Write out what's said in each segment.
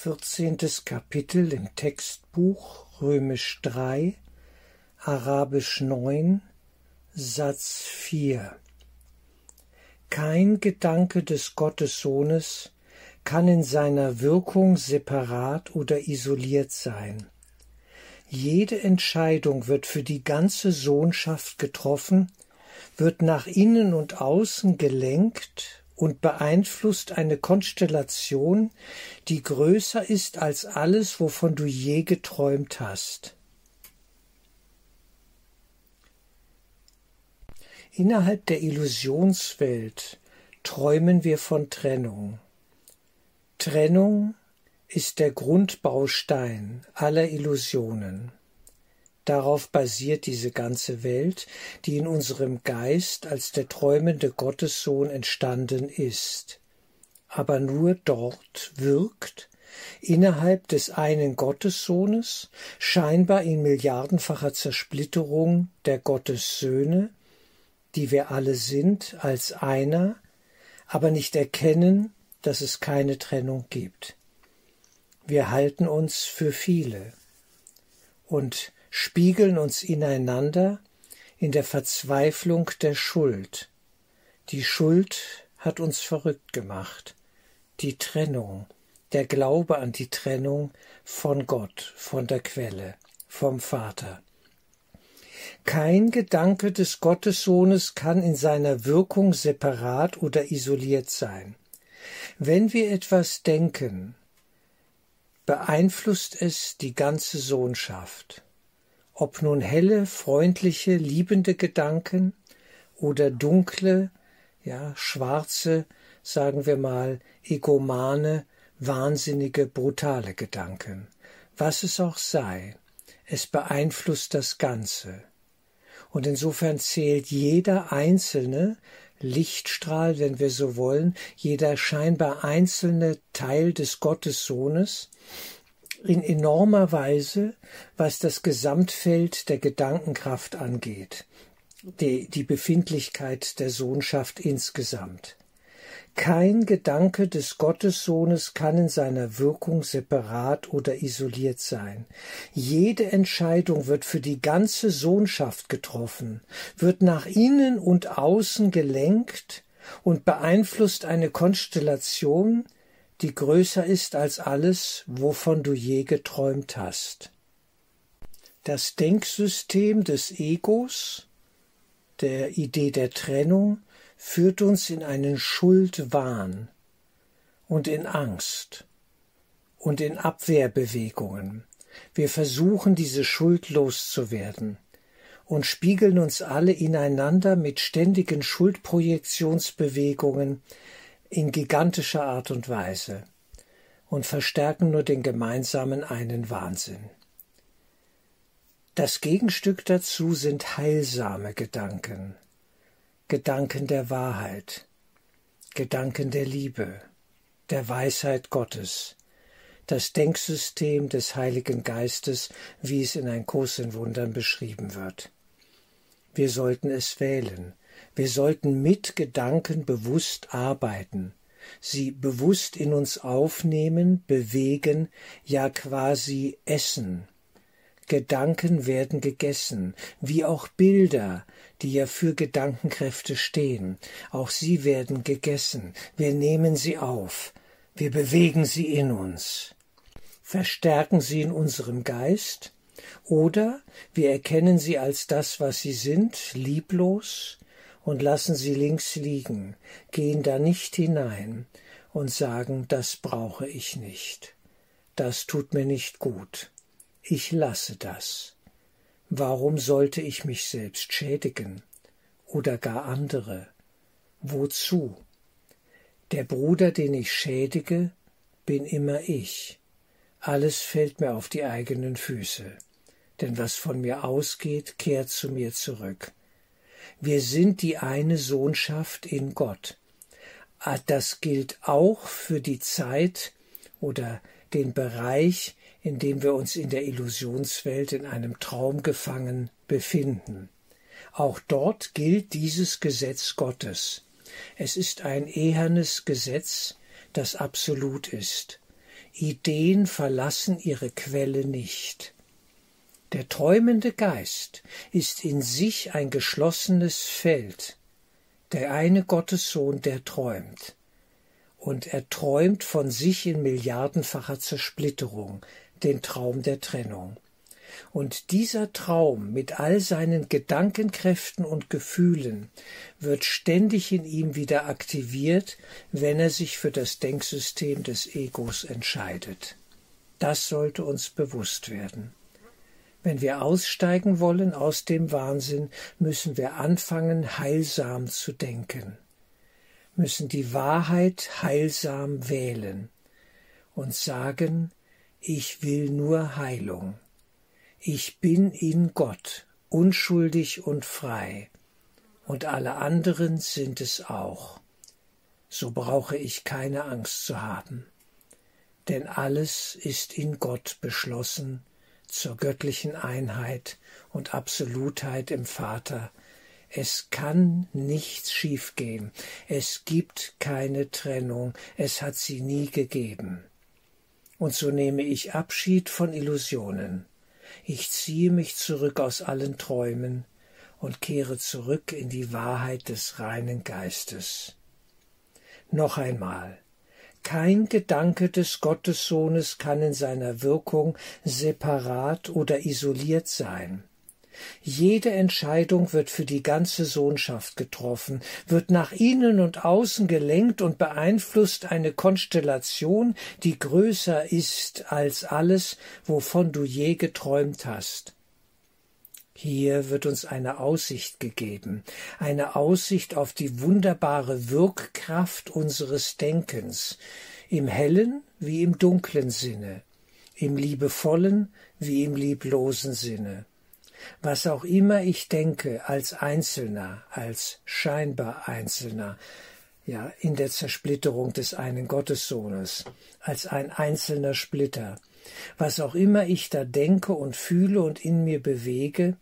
vierzehntes Kapitel im Textbuch Römisch 3, Arabisch 9, Satz 4. Kein Gedanke des Gottessohnes kann in seiner Wirkung separat oder isoliert sein. Jede Entscheidung wird für die ganze Sohnschaft getroffen, wird nach innen und außen gelenkt und beeinflusst eine Konstellation, die größer ist als alles, wovon du je geträumt hast. Innerhalb der Illusionswelt träumen wir von Trennung. Trennung ist der Grundbaustein aller Illusionen. Darauf basiert diese ganze Welt, die in unserem Geist als der träumende Gottessohn entstanden ist, aber nur dort wirkt, innerhalb des einen Gottessohnes, scheinbar in milliardenfacher Zersplitterung der Gottessöhne, die wir alle sind, als einer, aber nicht erkennen, dass es keine Trennung gibt. Wir halten uns für viele. Und spiegeln uns ineinander in der Verzweiflung der Schuld. Die Schuld hat uns verrückt gemacht. Die Trennung, der Glaube an die Trennung von Gott, von der Quelle, vom Vater. Kein Gedanke des Gottessohnes kann in seiner Wirkung separat oder isoliert sein. Wenn wir etwas denken, beeinflusst es die ganze Sohnschaft ob nun helle, freundliche, liebende Gedanken oder dunkle, ja, schwarze, sagen wir mal, egomane, wahnsinnige, brutale Gedanken. Was es auch sei, es beeinflusst das Ganze. Und insofern zählt jeder einzelne Lichtstrahl, wenn wir so wollen, jeder scheinbar einzelne Teil des Gottessohnes, in enormer Weise, was das Gesamtfeld der Gedankenkraft angeht, die, die Befindlichkeit der Sohnschaft insgesamt. Kein Gedanke des Gottessohnes kann in seiner Wirkung separat oder isoliert sein. Jede Entscheidung wird für die ganze Sohnschaft getroffen, wird nach innen und außen gelenkt und beeinflusst eine Konstellation, die größer ist als alles, wovon du je geträumt hast. Das Denksystem des Egos, der Idee der Trennung, führt uns in einen Schuldwahn und in Angst und in Abwehrbewegungen. Wir versuchen, diese Schuld loszuwerden und spiegeln uns alle ineinander mit ständigen Schuldprojektionsbewegungen, in gigantischer Art und Weise und verstärken nur den gemeinsamen einen Wahnsinn. Das Gegenstück dazu sind heilsame Gedanken, Gedanken der Wahrheit, Gedanken der Liebe, der Weisheit Gottes, das Denksystem des Heiligen Geistes, wie es in ein Kurs in Wundern beschrieben wird. Wir sollten es wählen, wir sollten mit Gedanken bewusst arbeiten, sie bewusst in uns aufnehmen, bewegen, ja quasi essen. Gedanken werden gegessen, wie auch Bilder, die ja für Gedankenkräfte stehen. Auch sie werden gegessen. Wir nehmen sie auf. Wir bewegen sie in uns. Verstärken sie in unserem Geist oder wir erkennen sie als das, was sie sind, lieblos, und lassen sie links liegen, gehen da nicht hinein und sagen, das brauche ich nicht, das tut mir nicht gut, ich lasse das. Warum sollte ich mich selbst schädigen oder gar andere? Wozu? Der Bruder, den ich schädige, bin immer ich. Alles fällt mir auf die eigenen Füße, denn was von mir ausgeht, kehrt zu mir zurück. Wir sind die eine Sohnschaft in Gott. Ah, das gilt auch für die Zeit oder den Bereich, in dem wir uns in der Illusionswelt in einem Traum gefangen befinden. Auch dort gilt dieses Gesetz Gottes. Es ist ein ehernes Gesetz, das absolut ist. Ideen verlassen ihre Quelle nicht. Der träumende Geist ist in sich ein geschlossenes Feld, der eine Gottessohn, der träumt. Und er träumt von sich in milliardenfacher Zersplitterung, den Traum der Trennung. Und dieser Traum mit all seinen Gedankenkräften und Gefühlen wird ständig in ihm wieder aktiviert, wenn er sich für das Denksystem des Egos entscheidet. Das sollte uns bewusst werden. Wenn wir aussteigen wollen aus dem Wahnsinn, müssen wir anfangen, heilsam zu denken, müssen die Wahrheit heilsam wählen und sagen, ich will nur Heilung. Ich bin in Gott, unschuldig und frei, und alle anderen sind es auch. So brauche ich keine Angst zu haben, denn alles ist in Gott beschlossen zur göttlichen Einheit und Absolutheit im Vater. Es kann nichts schiefgehen, es gibt keine Trennung, es hat sie nie gegeben. Und so nehme ich Abschied von Illusionen ich ziehe mich zurück aus allen Träumen und kehre zurück in die Wahrheit des reinen Geistes. Noch einmal, kein Gedanke des Gottessohnes kann in seiner Wirkung separat oder isoliert sein. Jede Entscheidung wird für die ganze Sohnschaft getroffen, wird nach innen und außen gelenkt und beeinflusst eine Konstellation, die größer ist als alles, wovon du je geträumt hast. Hier wird uns eine Aussicht gegeben, eine Aussicht auf die wunderbare Wirkkraft unseres Denkens, im hellen wie im dunklen Sinne, im liebevollen wie im lieblosen Sinne. Was auch immer ich denke als Einzelner, als scheinbar Einzelner, ja, in der Zersplitterung des einen Gottessohnes, als ein einzelner Splitter, was auch immer ich da denke und fühle und in mir bewege,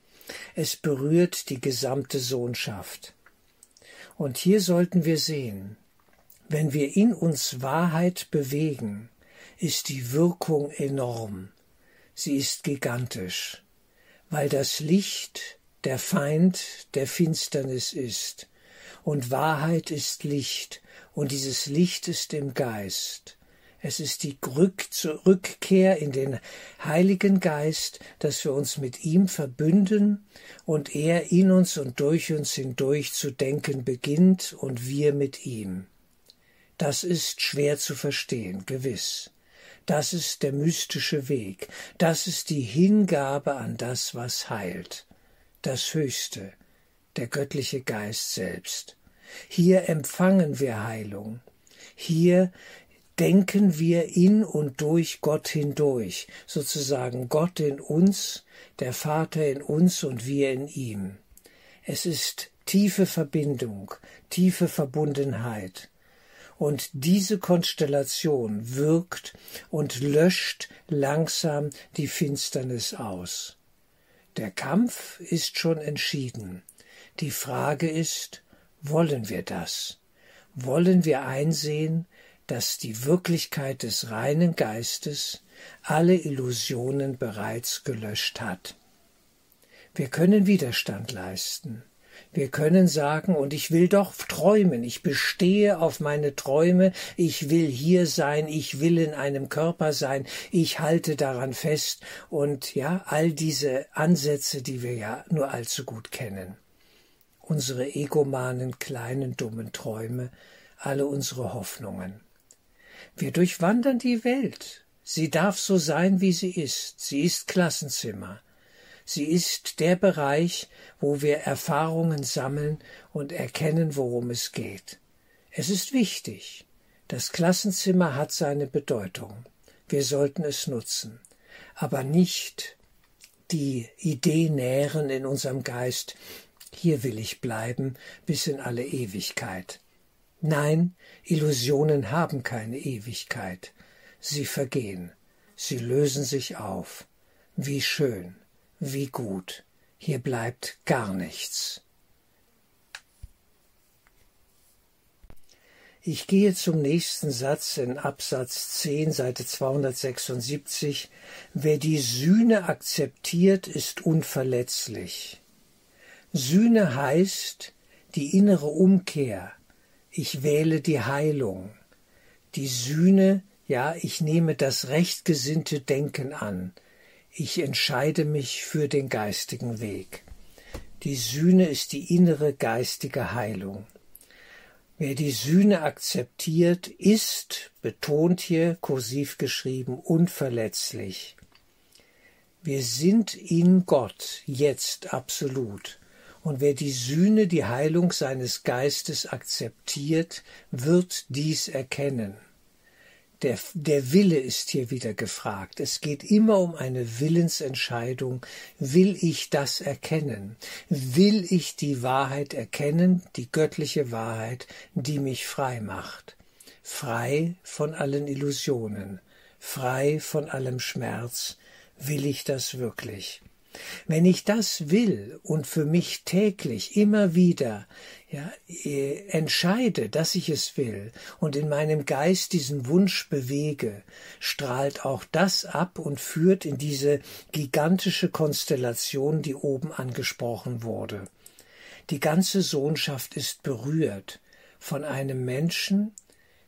es berührt die gesamte Sohnschaft. Und hier sollten wir sehen, wenn wir in uns Wahrheit bewegen, ist die Wirkung enorm, sie ist gigantisch weil das Licht der Feind der Finsternis ist, und Wahrheit ist Licht, und dieses Licht ist im Geist. Es ist die Rückkehr in den Heiligen Geist, dass wir uns mit ihm verbünden und er in uns und durch uns hindurch zu denken beginnt und wir mit ihm. Das ist schwer zu verstehen, gewiss. Das ist der mystische Weg. Das ist die Hingabe an das, was heilt. Das Höchste, der göttliche Geist selbst. Hier empfangen wir Heilung. Hier denken wir in und durch Gott hindurch, sozusagen Gott in uns, der Vater in uns und wir in ihm. Es ist tiefe Verbindung, tiefe Verbundenheit. Und diese Konstellation wirkt und löscht langsam die Finsternis aus. Der Kampf ist schon entschieden. Die Frage ist, wollen wir das? Wollen wir einsehen, dass die Wirklichkeit des reinen Geistes alle Illusionen bereits gelöscht hat? Wir können Widerstand leisten. Wir können sagen, und ich will doch träumen, ich bestehe auf meine Träume, ich will hier sein, ich will in einem Körper sein, ich halte daran fest und ja, all diese Ansätze, die wir ja nur allzu gut kennen. Unsere egomanen, kleinen, dummen Träume, alle unsere Hoffnungen. Wir durchwandern die Welt. Sie darf so sein, wie sie ist. Sie ist Klassenzimmer. Sie ist der Bereich, wo wir Erfahrungen sammeln und erkennen, worum es geht. Es ist wichtig. Das Klassenzimmer hat seine Bedeutung. Wir sollten es nutzen, aber nicht die Idee nähren in unserem Geist, hier will ich bleiben bis in alle Ewigkeit. Nein, Illusionen haben keine Ewigkeit. Sie vergehen, sie lösen sich auf. Wie schön. Wie gut, hier bleibt gar nichts. Ich gehe zum nächsten Satz in Absatz 10, Seite 276. Wer die Sühne akzeptiert, ist unverletzlich. Sühne heißt die innere Umkehr. Ich wähle die Heilung. Die Sühne, ja, ich nehme das rechtgesinnte Denken an. Ich entscheide mich für den geistigen Weg. Die Sühne ist die innere geistige Heilung. Wer die Sühne akzeptiert, ist, betont hier kursiv geschrieben, unverletzlich. Wir sind in Gott jetzt absolut. Und wer die Sühne, die Heilung seines Geistes akzeptiert, wird dies erkennen. Der, der Wille ist hier wieder gefragt. Es geht immer um eine Willensentscheidung. Will ich das erkennen? Will ich die Wahrheit erkennen, die göttliche Wahrheit, die mich frei macht? Frei von allen Illusionen, frei von allem Schmerz. Will ich das wirklich? Wenn ich das will und für mich täglich immer wieder ja, äh, entscheide, dass ich es will und in meinem Geist diesen Wunsch bewege, strahlt auch das ab und führt in diese gigantische Konstellation, die oben angesprochen wurde. Die ganze Sohnschaft ist berührt von einem Menschen,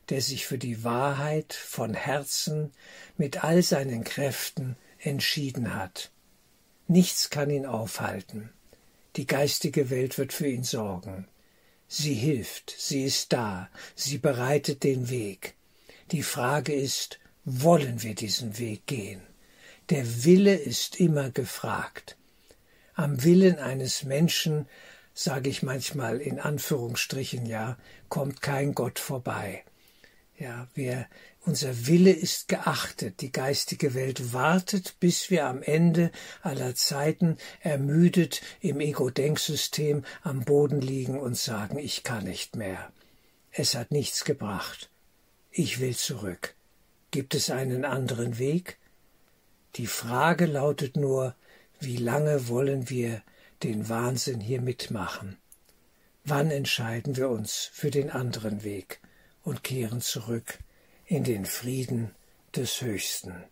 der sich für die Wahrheit von Herzen mit all seinen Kräften entschieden hat. Nichts kann ihn aufhalten. Die geistige Welt wird für ihn sorgen. Sie hilft, sie ist da, sie bereitet den Weg. Die Frage ist, wollen wir diesen Weg gehen? Der Wille ist immer gefragt. Am Willen eines Menschen, sage ich manchmal in Anführungsstrichen ja, kommt kein Gott vorbei. Ja, wir, unser Wille ist geachtet. Die geistige Welt wartet, bis wir am Ende aller Zeiten ermüdet im Ego-Denksystem am Boden liegen und sagen, ich kann nicht mehr. Es hat nichts gebracht. Ich will zurück. Gibt es einen anderen Weg? Die Frage lautet nur, wie lange wollen wir den Wahnsinn hier mitmachen? Wann entscheiden wir uns für den anderen Weg? Und kehren zurück in den Frieden des Höchsten.